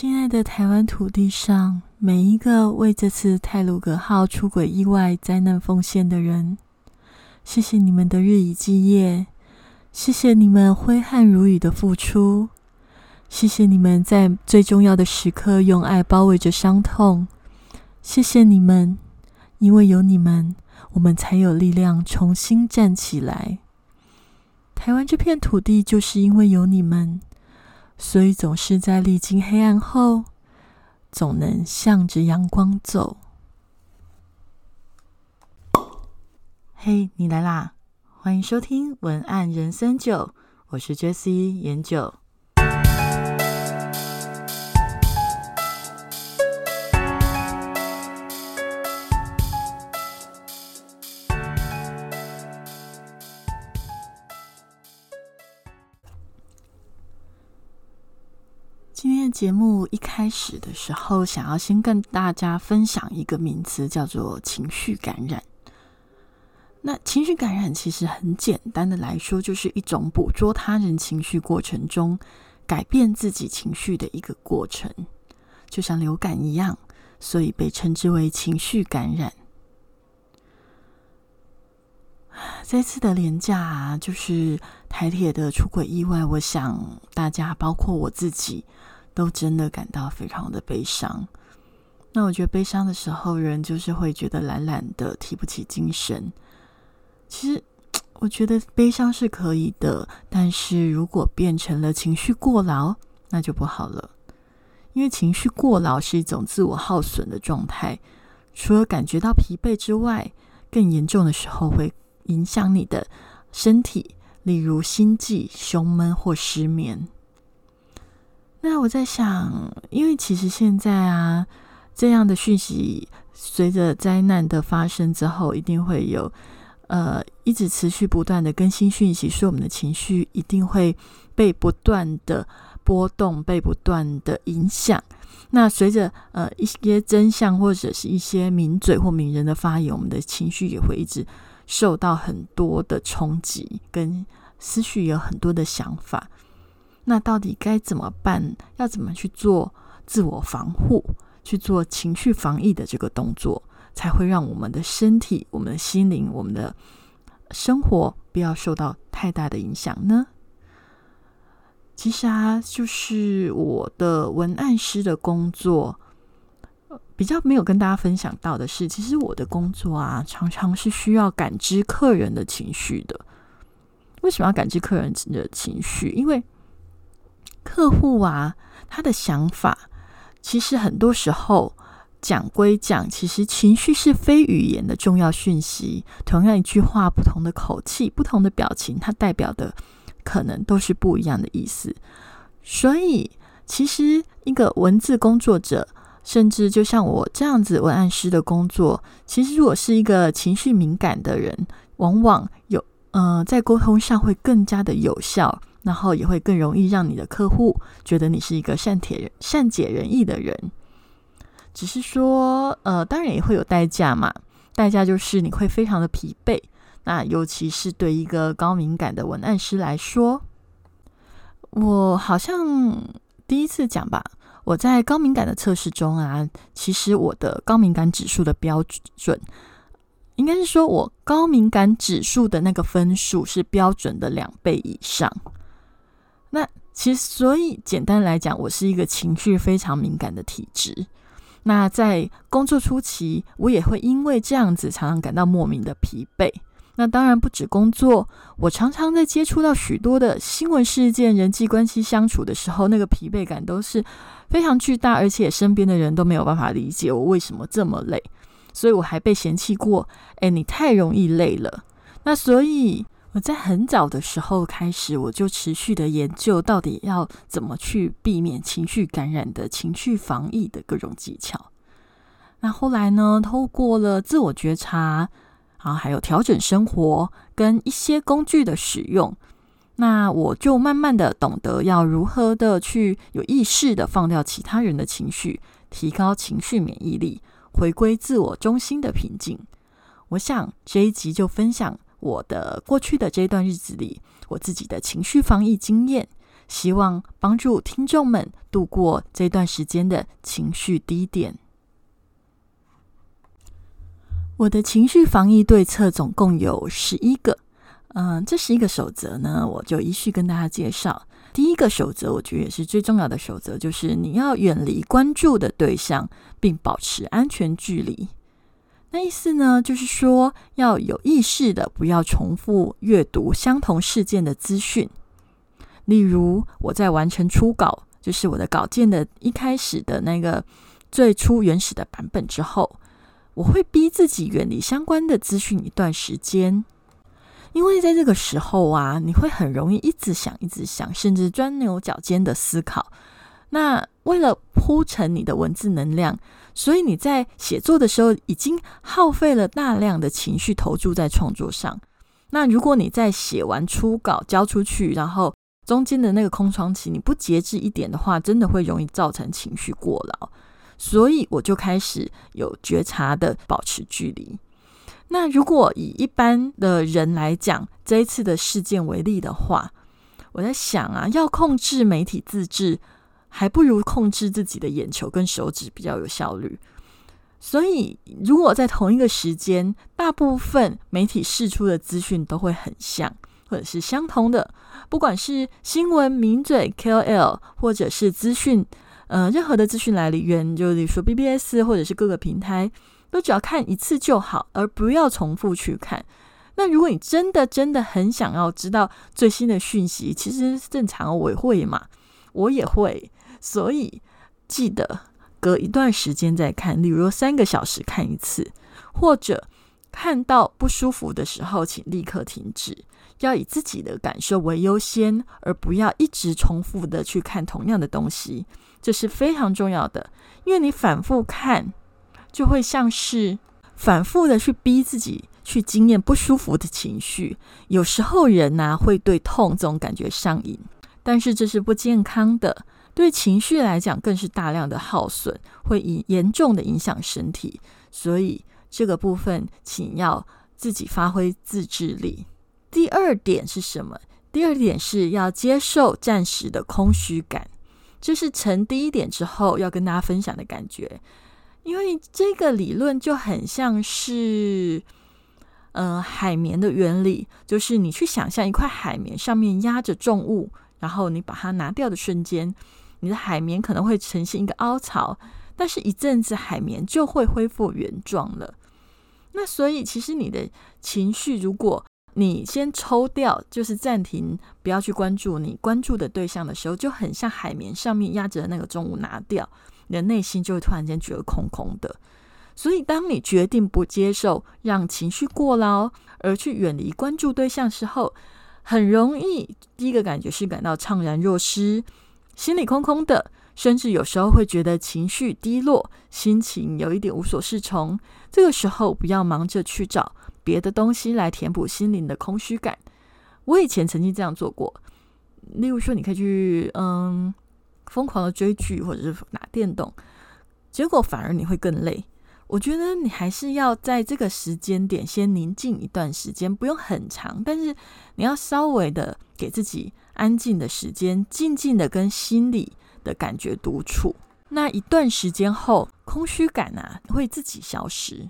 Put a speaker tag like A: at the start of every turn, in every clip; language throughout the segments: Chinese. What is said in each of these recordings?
A: 亲爱的台湾土地上，每一个为这次泰鲁格号出轨意外灾难奉献的人，谢谢你们的日以继夜，谢谢你们挥汗如雨的付出，谢谢你们在最重要的时刻用爱包围着伤痛，谢谢你们，因为有你们，我们才有力量重新站起来。台湾这片土地，就是因为有你们。所以总是在历经黑暗后，总能向着阳光走。嘿，你来啦！欢迎收听文案人生九，我是 Jessie 研九。节目一开始的时候，想要先跟大家分享一个名词，叫做情绪感染。那情绪感染其实很简单的来说，就是一种捕捉他人情绪过程中改变自己情绪的一个过程，就像流感一样，所以被称之为情绪感染。这次的廉价，就是台铁的出轨意外，我想大家包括我自己。都真的感到非常的悲伤。那我觉得悲伤的时候，人就是会觉得懒懒的，提不起精神。其实，我觉得悲伤是可以的，但是如果变成了情绪过劳，那就不好了。因为情绪过劳是一种自我耗损的状态，除了感觉到疲惫之外，更严重的时候会影响你的身体，例如心悸、胸闷或失眠。那我在想，因为其实现在啊，这样的讯息随着灾难的发生之后，一定会有呃一直持续不断的更新讯息，所以我们的情绪一定会被不断的波动，被不断的影响。那随着呃一些真相或者是一些名嘴或名人的发言，我们的情绪也会一直受到很多的冲击，跟思绪有很多的想法。那到底该怎么办？要怎么去做自我防护，去做情绪防疫的这个动作，才会让我们的身体、我们的心灵、我们的生活不要受到太大的影响呢？其实啊，就是我的文案师的工作，比较没有跟大家分享到的是，其实我的工作啊，常常是需要感知客人的情绪的。为什么要感知客人的情绪？因为客户啊，他的想法其实很多时候讲归讲，其实情绪是非语言的重要讯息。同样一句话，不同的口气、不同的表情，它代表的可能都是不一样的意思。所以，其实一个文字工作者，甚至就像我这样子文案师的工作，其实如果是一个情绪敏感的人，往往有呃，在沟通上会更加的有效。然后也会更容易让你的客户觉得你是一个善解人善解人意的人。只是说，呃，当然也会有代价嘛。代价就是你会非常的疲惫。那尤其是对一个高敏感的文案师来说，我好像第一次讲吧。我在高敏感的测试中啊，其实我的高敏感指数的标准，应该是说我高敏感指数的那个分数是标准的两倍以上。那其实，所以简单来讲，我是一个情绪非常敏感的体质。那在工作初期，我也会因为这样子，常常感到莫名的疲惫。那当然不止工作，我常常在接触到许多的新闻事件、人际关系相处的时候，那个疲惫感都是非常巨大，而且身边的人都没有办法理解我为什么这么累。所以我还被嫌弃过，哎，你太容易累了。那所以。我在很早的时候开始，我就持续的研究到底要怎么去避免情绪感染的情绪防疫的各种技巧。那后来呢，透过了自我觉察啊，还有调整生活跟一些工具的使用，那我就慢慢的懂得要如何的去有意识的放掉其他人的情绪，提高情绪免疫力，回归自我中心的平静。我想这一集就分享。我的过去的这段日子里，我自己的情绪防疫经验，希望帮助听众们度过这段时间的情绪低点。我的情绪防疫对策总共有十一个，嗯，这十一个守则呢，我就依序跟大家介绍。第一个守则，我觉得也是最重要的守则，就是你要远离关注的对象，并保持安全距离。那意思呢，就是说要有意识的，不要重复阅读相同事件的资讯。例如，我在完成初稿，就是我的稿件的一开始的那个最初原始的版本之后。我会逼自己远离相关的资讯一段时间，因为在这个时候啊，你会很容易一直想、一直想，甚至钻牛角尖的思考。那为了铺陈你的文字能量，所以你在写作的时候已经耗费了大量的情绪投注在创作上。那如果你在写完初稿交出去，然后中间的那个空窗期你不节制一点的话，真的会容易造成情绪过劳。所以我就开始有觉察的保持距离。那如果以一般的人来讲，这一次的事件为例的话，我在想啊，要控制媒体自制，还不如控制自己的眼球跟手指比较有效率。所以，如果在同一个时间，大部分媒体释出的资讯都会很像，或者是相同的，不管是新闻、名嘴、KOL，或者是资讯。呃，任何的资讯来源，就例如说 BBS 或者是各个平台，都只要看一次就好，而不要重复去看。那如果你真的真的很想要知道最新的讯息，其实正常我也会嘛，我也会。所以记得隔一段时间再看，例如三个小时看一次，或者看到不舒服的时候，请立刻停止。要以自己的感受为优先，而不要一直重复的去看同样的东西。这是非常重要的，因为你反复看，就会像是反复的去逼自己去经验不舒服的情绪。有时候人呐会对痛这种感觉上瘾，但是这是不健康的，对情绪来讲更是大量的耗损，会以严重的影响身体。所以这个部分，请要自己发挥自制力。第二点是什么？第二点是要接受暂时的空虚感。这是成第一点之后要跟大家分享的感觉，因为这个理论就很像是，呃，海绵的原理，就是你去想象一块海绵上面压着重物，然后你把它拿掉的瞬间，你的海绵可能会呈现一个凹槽，但是一阵子海绵就会恢复原状了。那所以其实你的情绪如果你先抽掉，就是暂停，不要去关注你关注的对象的时候，就很像海绵上面压着的那个重物拿掉，你的内心就会突然间觉得空空的。所以，当你决定不接受让情绪过劳，而去远离关注对象时候，很容易第一个感觉是感到怅然若失，心里空空的，甚至有时候会觉得情绪低落，心情有一点无所适从。这个时候，不要忙着去找。别的东西来填补心灵的空虚感。我以前曾经这样做过，例如说，你可以去嗯疯狂的追剧或者是打电动，结果反而你会更累。我觉得你还是要在这个时间点先宁静一段时间，不用很长，但是你要稍微的给自己安静的时间，静静的跟心里的感觉独处。那一段时间后，空虚感啊会自己消失。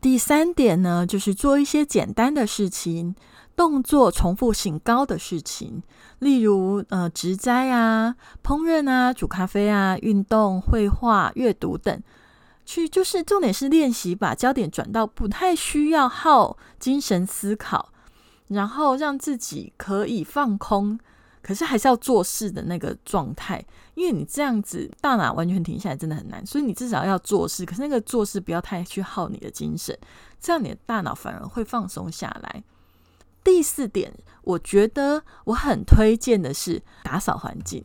A: 第三点呢，就是做一些简单的事情，动作重复性高的事情，例如呃植栽啊、烹饪啊、煮咖啡啊、运动、绘画、阅读等，去就是重点是练习把焦点转到不太需要耗精神思考，然后让自己可以放空。可是还是要做事的那个状态，因为你这样子大脑完全停下来真的很难，所以你至少要做事。可是那个做事不要太去耗你的精神，这样你的大脑反而会放松下来。第四点，我觉得我很推荐的是打扫环境，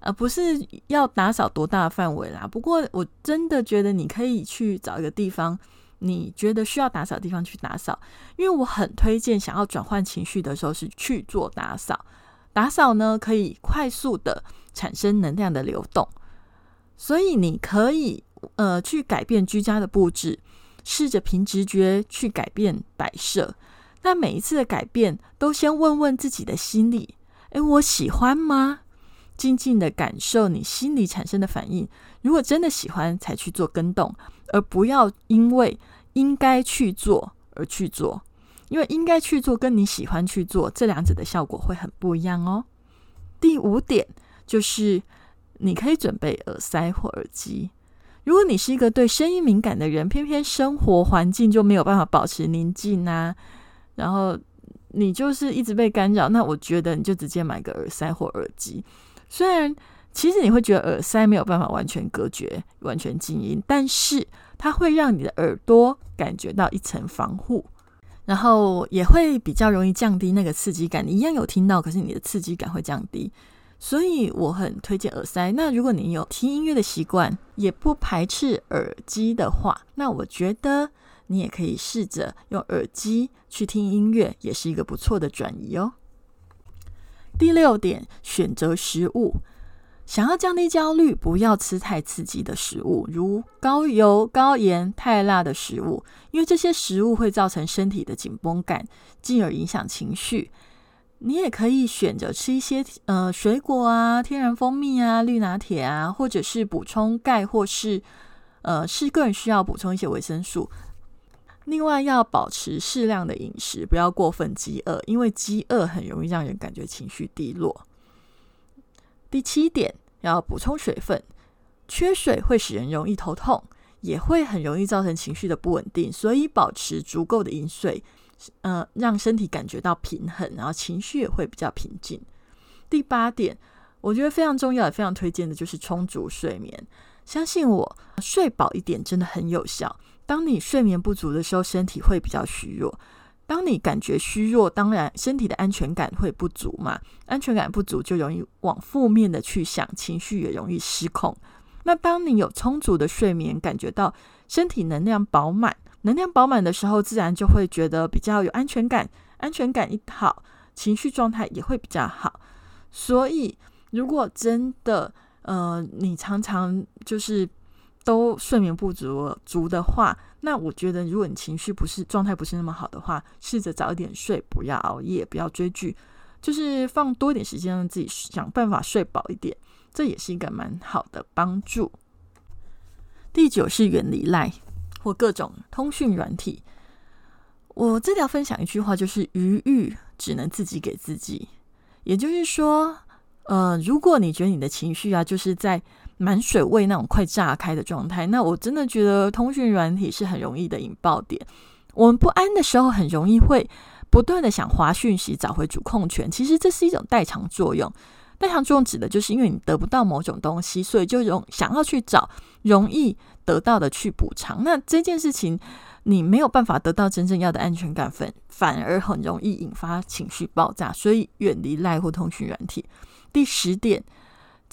A: 而不是要打扫多大范围啦。不过我真的觉得你可以去找一个地方，你觉得需要打扫的地方去打扫，因为我很推荐想要转换情绪的时候是去做打扫。打扫呢，可以快速的产生能量的流动，所以你可以呃去改变居家的布置，试着凭直觉去改变摆设。那每一次的改变，都先问问自己的心里：诶，我喜欢吗？静静的感受你心里产生的反应。如果真的喜欢，才去做跟动，而不要因为应该去做而去做。因为应该去做跟你喜欢去做，这两者的效果会很不一样哦。第五点就是，你可以准备耳塞或耳机。如果你是一个对声音敏感的人，偏偏生活环境就没有办法保持宁静啊，然后你就是一直被干扰，那我觉得你就直接买个耳塞或耳机。虽然其实你会觉得耳塞没有办法完全隔绝、完全静音，但是它会让你的耳朵感觉到一层防护，然后也会比较容易降低那个刺激感。你一样有听到，可是你的刺激感会降低。所以我很推荐耳塞。那如果你有听音乐的习惯，也不排斥耳机的话，那我觉得你也可以试着用耳机去听音乐，也是一个不错的转移哦。第六点，选择食物，想要降低焦虑，不要吃太刺激的食物，如高油、高盐、太辣的食物，因为这些食物会造成身体的紧绷感，进而影响情绪。你也可以选择吃一些呃水果啊、天然蜂蜜啊、绿拿铁啊，或者是补充钙，或是呃是个人需要补充一些维生素。另外要保持适量的饮食，不要过分饥饿，因为饥饿很容易让人感觉情绪低落。第七点，要补充水分，缺水会使人容易头痛，也会很容易造成情绪的不稳定，所以保持足够的饮水。呃，让身体感觉到平衡，然后情绪也会比较平静。第八点，我觉得非常重要也非常推荐的就是充足睡眠。相信我，睡饱一点真的很有效。当你睡眠不足的时候，身体会比较虚弱。当你感觉虚弱，当然身体的安全感会不足嘛。安全感不足，就容易往负面的去想，情绪也容易失控。那当你有充足的睡眠，感觉到身体能量饱满。能量饱满的时候，自然就会觉得比较有安全感。安全感一好，情绪状态也会比较好。所以，如果真的呃，你常常就是都睡眠不足足的话，那我觉得，如果你情绪不是状态不是那么好的话，试着早一点睡，不要熬夜，不要追剧，就是放多一点时间让自己想办法睡饱一点，这也是一个蛮好的帮助。第九是远离赖。或各种通讯软体，我这里要分享一句话，就是余欲只能自己给自己。也就是说，呃，如果你觉得你的情绪啊，就是在满水位那种快炸开的状态，那我真的觉得通讯软体是很容易的引爆点。我们不安的时候，很容易会不断的想划讯息，找回主控权。其实这是一种代偿作用。代偿作用指的就是因为你得不到某种东西，所以就容想要去找容易。得到的去补偿，那这件事情你没有办法得到真正要的安全感，反反而很容易引发情绪爆炸，所以远离赖或通讯软体。第十点，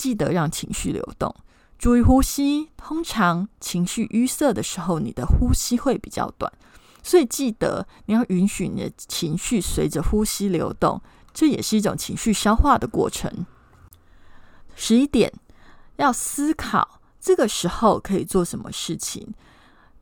A: 记得让情绪流动，注意呼吸。通常情绪淤塞的时候，你的呼吸会比较短，所以记得你要允许你的情绪随着呼吸流动，这也是一种情绪消化的过程。十一点，要思考。这个时候可以做什么事情？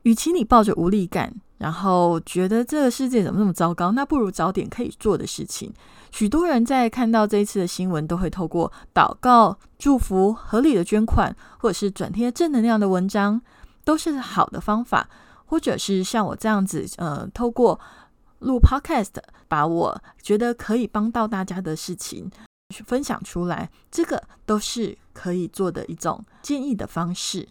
A: 与其你抱着无力感，然后觉得这个世界怎么那么糟糕，那不如找点可以做的事情。许多人在看到这一次的新闻，都会透过祷告、祝福、合理的捐款，或者是转贴正能量的文章，都是好的方法。或者是像我这样子，呃，透过录 Podcast，把我觉得可以帮到大家的事情。分享出来，这个都是可以做的一种建议的方式。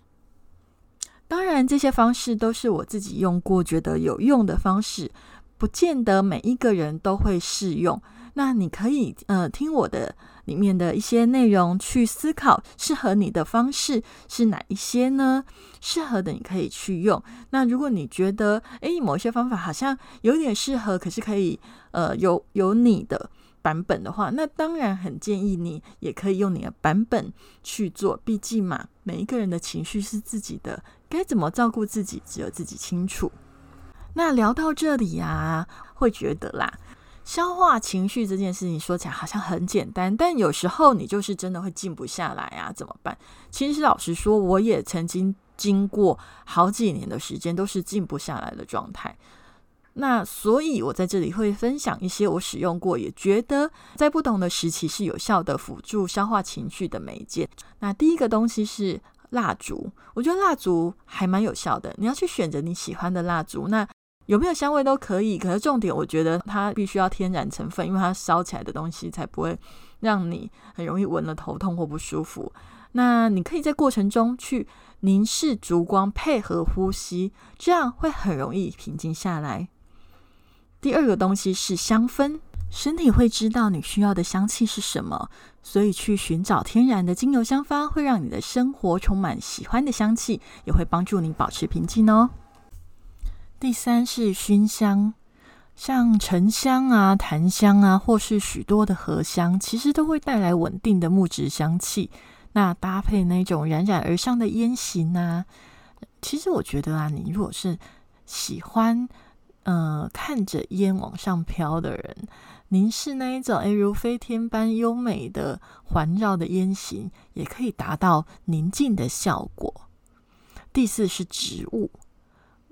A: 当然，这些方式都是我自己用过，觉得有用的方式，不见得每一个人都会适用。那你可以呃听我的里面的一些内容，去思考适合你的方式是哪一些呢？适合的你可以去用。那如果你觉得诶某些方法好像有点适合，可是可以呃有有你的。版本的话，那当然很建议你也可以用你的版本去做。毕竟嘛，每一个人的情绪是自己的，该怎么照顾自己，只有自己清楚。那聊到这里呀，会觉得啦，消化情绪这件事情说起来好像很简单，但有时候你就是真的会静不下来啊，怎么办？其实老实说，我也曾经经过好几年的时间都是静不下来的状态。那所以，我在这里会分享一些我使用过，也觉得在不同的时期是有效的辅助消化情绪的媒介。那第一个东西是蜡烛，我觉得蜡烛还蛮有效的。你要去选择你喜欢的蜡烛，那有没有香味都可以。可是重点，我觉得它必须要天然成分，因为它烧起来的东西才不会让你很容易闻了头痛或不舒服。那你可以在过程中去凝视烛光，配合呼吸，这样会很容易平静下来。第二个东西是香氛，身体会知道你需要的香气是什么，所以去寻找天然的精油香氛，会让你的生活充满喜欢的香气，也会帮助你保持平静哦。第三是熏香，像沉香啊、檀香啊，或是许多的荷香，其实都会带来稳定的木质香气。那搭配那种冉冉而上的烟型啊，其实我觉得啊，你如果是喜欢。呃，看着烟往上飘的人，凝视那一种哎如飞天般优美的环绕的烟型，也可以达到宁静的效果。第四是植物，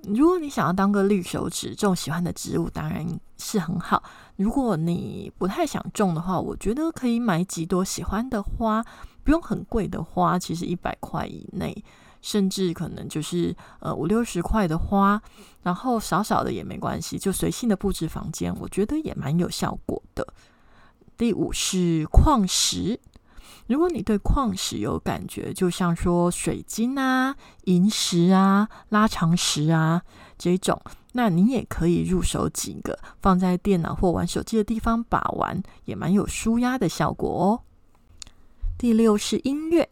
A: 如果你想要当个绿手指种喜欢的植物，当然是很好。如果你不太想种的话，我觉得可以买几朵喜欢的花，不用很贵的花，其实一百块以内。甚至可能就是呃五六十块的花，然后少少的也没关系，就随性的布置房间，我觉得也蛮有效果的。第五是矿石，如果你对矿石有感觉，就像说水晶啊、银石啊、拉长石啊这种，那你也可以入手几个，放在电脑或玩手机的地方把玩，也蛮有舒压的效果哦。第六是音乐。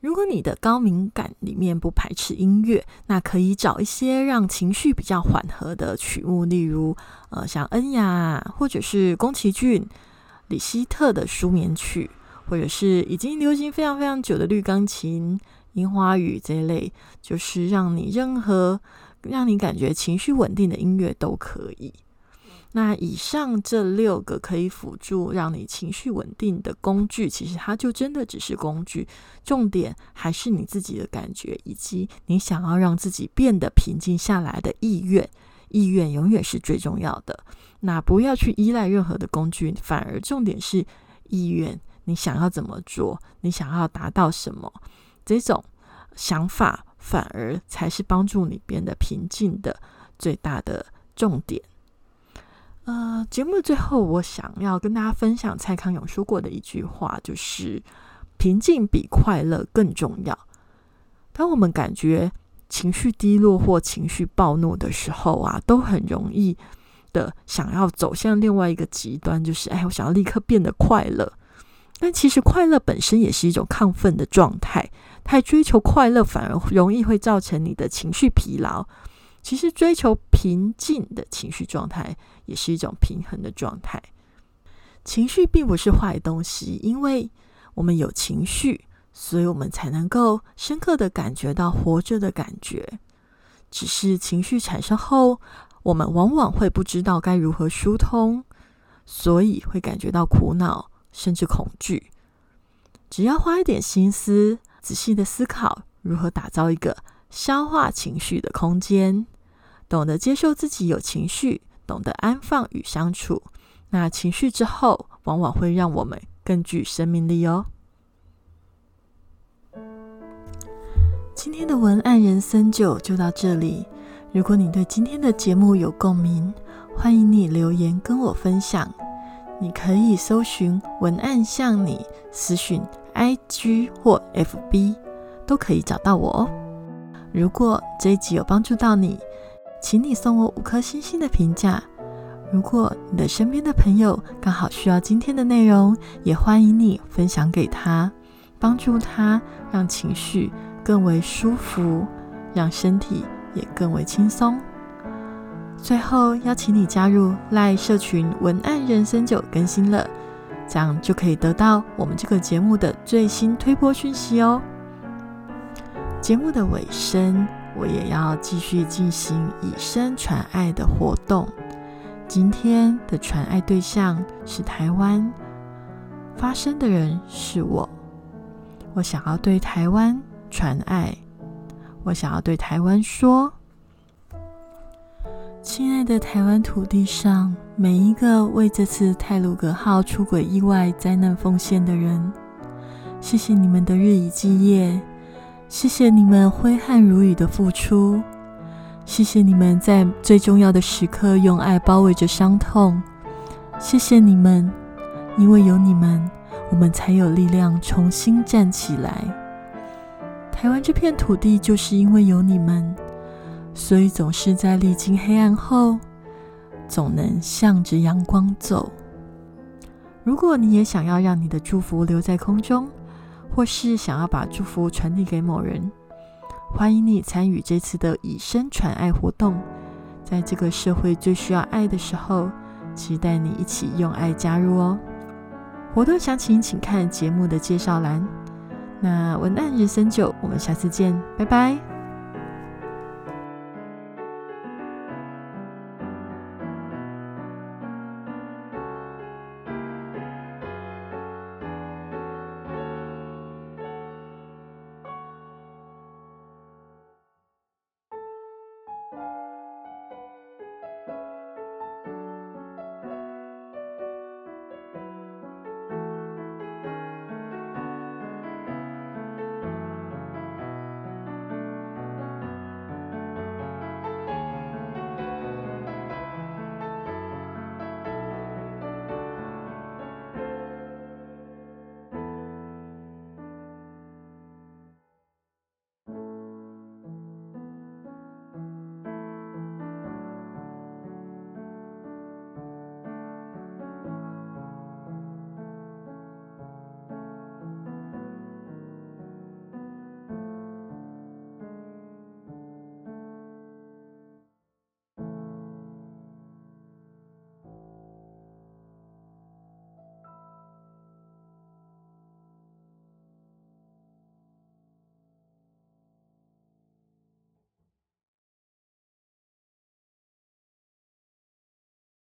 A: 如果你的高敏感里面不排斥音乐，那可以找一些让情绪比较缓和的曲目，例如呃像恩雅，或者是宫崎骏、李希特的舒眠曲，或者是已经流行非常非常久的绿钢琴、樱花雨这一类，就是让你任何让你感觉情绪稳定的音乐都可以。那以上这六个可以辅助让你情绪稳定的工具，其实它就真的只是工具，重点还是你自己的感觉，以及你想要让自己变得平静下来的意愿。意愿永远是最重要的。那不要去依赖任何的工具，反而重点是意愿。你想要怎么做？你想要达到什么？这种想法反而才是帮助你变得平静的最大的重点。呃，节目的最后，我想要跟大家分享蔡康永说过的一句话，就是“平静比快乐更重要”。当我们感觉情绪低落或情绪暴怒的时候啊，都很容易的想要走向另外一个极端，就是哎，我想要立刻变得快乐。但其实快乐本身也是一种亢奋的状态，太追求快乐反而容易会造成你的情绪疲劳。其实追求平静的情绪状态。也是一种平衡的状态。情绪并不是坏东西，因为我们有情绪，所以我们才能够深刻的感觉到活着的感觉。只是情绪产生后，我们往往会不知道该如何疏通，所以会感觉到苦恼甚至恐惧。只要花一点心思，仔细的思考如何打造一个消化情绪的空间，懂得接受自己有情绪。懂得安放与相处，那情绪之后，往往会让我们更具生命力哦。今天的文案人生就就到这里。如果你对今天的节目有共鸣，欢迎你留言跟我分享。你可以搜寻文案向你私讯 IG 或 FB，都可以找到我哦。如果这一集有帮助到你，请你送我五颗星星的评价。如果你的身边的朋友刚好需要今天的内容，也欢迎你分享给他，帮助他让情绪更为舒服，让身体也更为轻松。最后邀请你加入赖社群文案人生九更新了，这样就可以得到我们这个节目的最新推播讯息哦。节目的尾声。我也要继续进行以身传爱的活动。今天的传爱对象是台湾，发声的人是我。我想要对台湾传爱，我想要对台湾说：亲爱的台湾土地上每一个为这次泰鲁格号出轨意外灾难奉献的人，谢谢你们的日以继夜，谢谢你们挥汗如雨的付出，谢谢你们在最重要的时刻用爱包围着伤痛，谢谢你们，因为有你们，我们才有力量重新站起来。台湾这片土地就是因为有你们。所以总是在历经黑暗后，总能向着阳光走。如果你也想要让你的祝福留在空中，或是想要把祝福传递给某人，欢迎你参与这次的以身传爱活动。在这个社会最需要爱的时候，期待你一起用爱加入哦。活动详情请看节目的介绍栏。那文案人生九，我们下次见，拜拜。